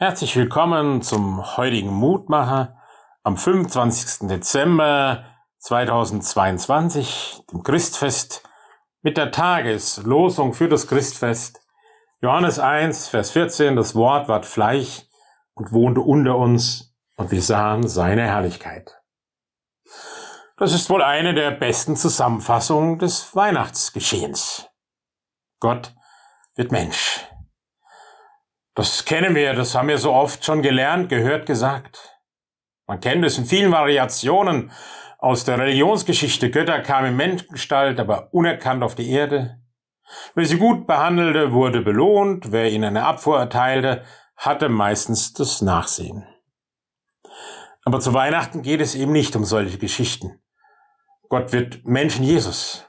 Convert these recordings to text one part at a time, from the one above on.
Herzlich willkommen zum heutigen Mutmacher am 25. Dezember 2022, dem Christfest, mit der Tageslosung für das Christfest. Johannes 1, Vers 14, das Wort ward Fleisch und wohnte unter uns und wir sahen seine Herrlichkeit. Das ist wohl eine der besten Zusammenfassungen des Weihnachtsgeschehens. Gott wird Mensch. Das kennen wir, das haben wir so oft schon gelernt, gehört, gesagt. Man kennt es in vielen Variationen aus der Religionsgeschichte. Götter kamen in Menschengestalt, aber unerkannt auf die Erde. Wer sie gut behandelte, wurde belohnt. Wer ihnen eine Abfuhr erteilte, hatte meistens das Nachsehen. Aber zu Weihnachten geht es eben nicht um solche Geschichten. Gott wird Menschen Jesus.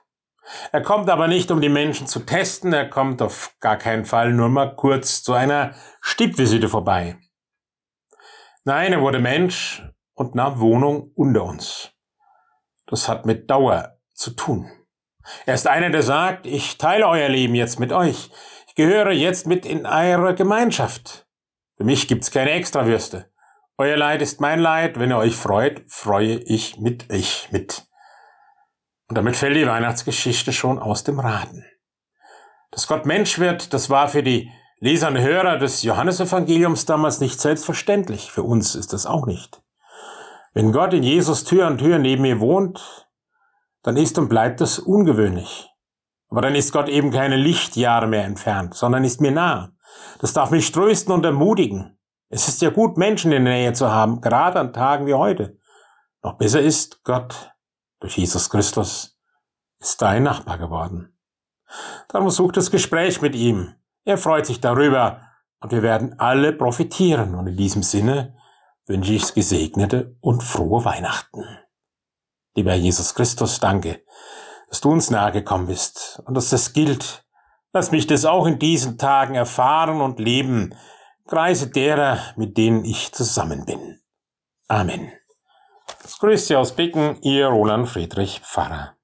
Er kommt aber nicht, um die Menschen zu testen, er kommt auf gar keinen Fall nur mal kurz zu einer Stippvisite vorbei. Nein, er wurde Mensch und nahm Wohnung unter uns. Das hat mit Dauer zu tun. Er ist einer, der sagt, ich teile euer Leben jetzt mit euch. Ich gehöre jetzt mit in eure Gemeinschaft. Für mich gibt's keine Extrawürste. Euer Leid ist mein Leid. Wenn ihr euch freut, freue ich mit euch mit. Und damit fällt die Weihnachtsgeschichte schon aus dem Raten. Dass Gott Mensch wird, das war für die Leser und Hörer des Johannesevangeliums damals nicht selbstverständlich. Für uns ist das auch nicht. Wenn Gott in Jesus Tür an Tür neben mir wohnt, dann ist und bleibt das ungewöhnlich. Aber dann ist Gott eben keine Lichtjahre mehr entfernt, sondern ist mir nah. Das darf mich trösten und ermutigen. Es ist ja gut, Menschen in der Nähe zu haben, gerade an Tagen wie heute. Noch besser ist, Gott durch Jesus Christus ist dein Nachbar geworden. Darum such das Gespräch mit ihm. Er freut sich darüber und wir werden alle profitieren. Und in diesem Sinne wünsche ich gesegnete und frohe Weihnachten. Lieber Jesus Christus, danke, dass du uns nahe gekommen bist und dass das gilt. Lass mich das auch in diesen Tagen erfahren und leben. Kreise derer, mit denen ich zusammen bin. Amen. Grüße aus Becken, Ihr Roland Friedrich Pfarrer.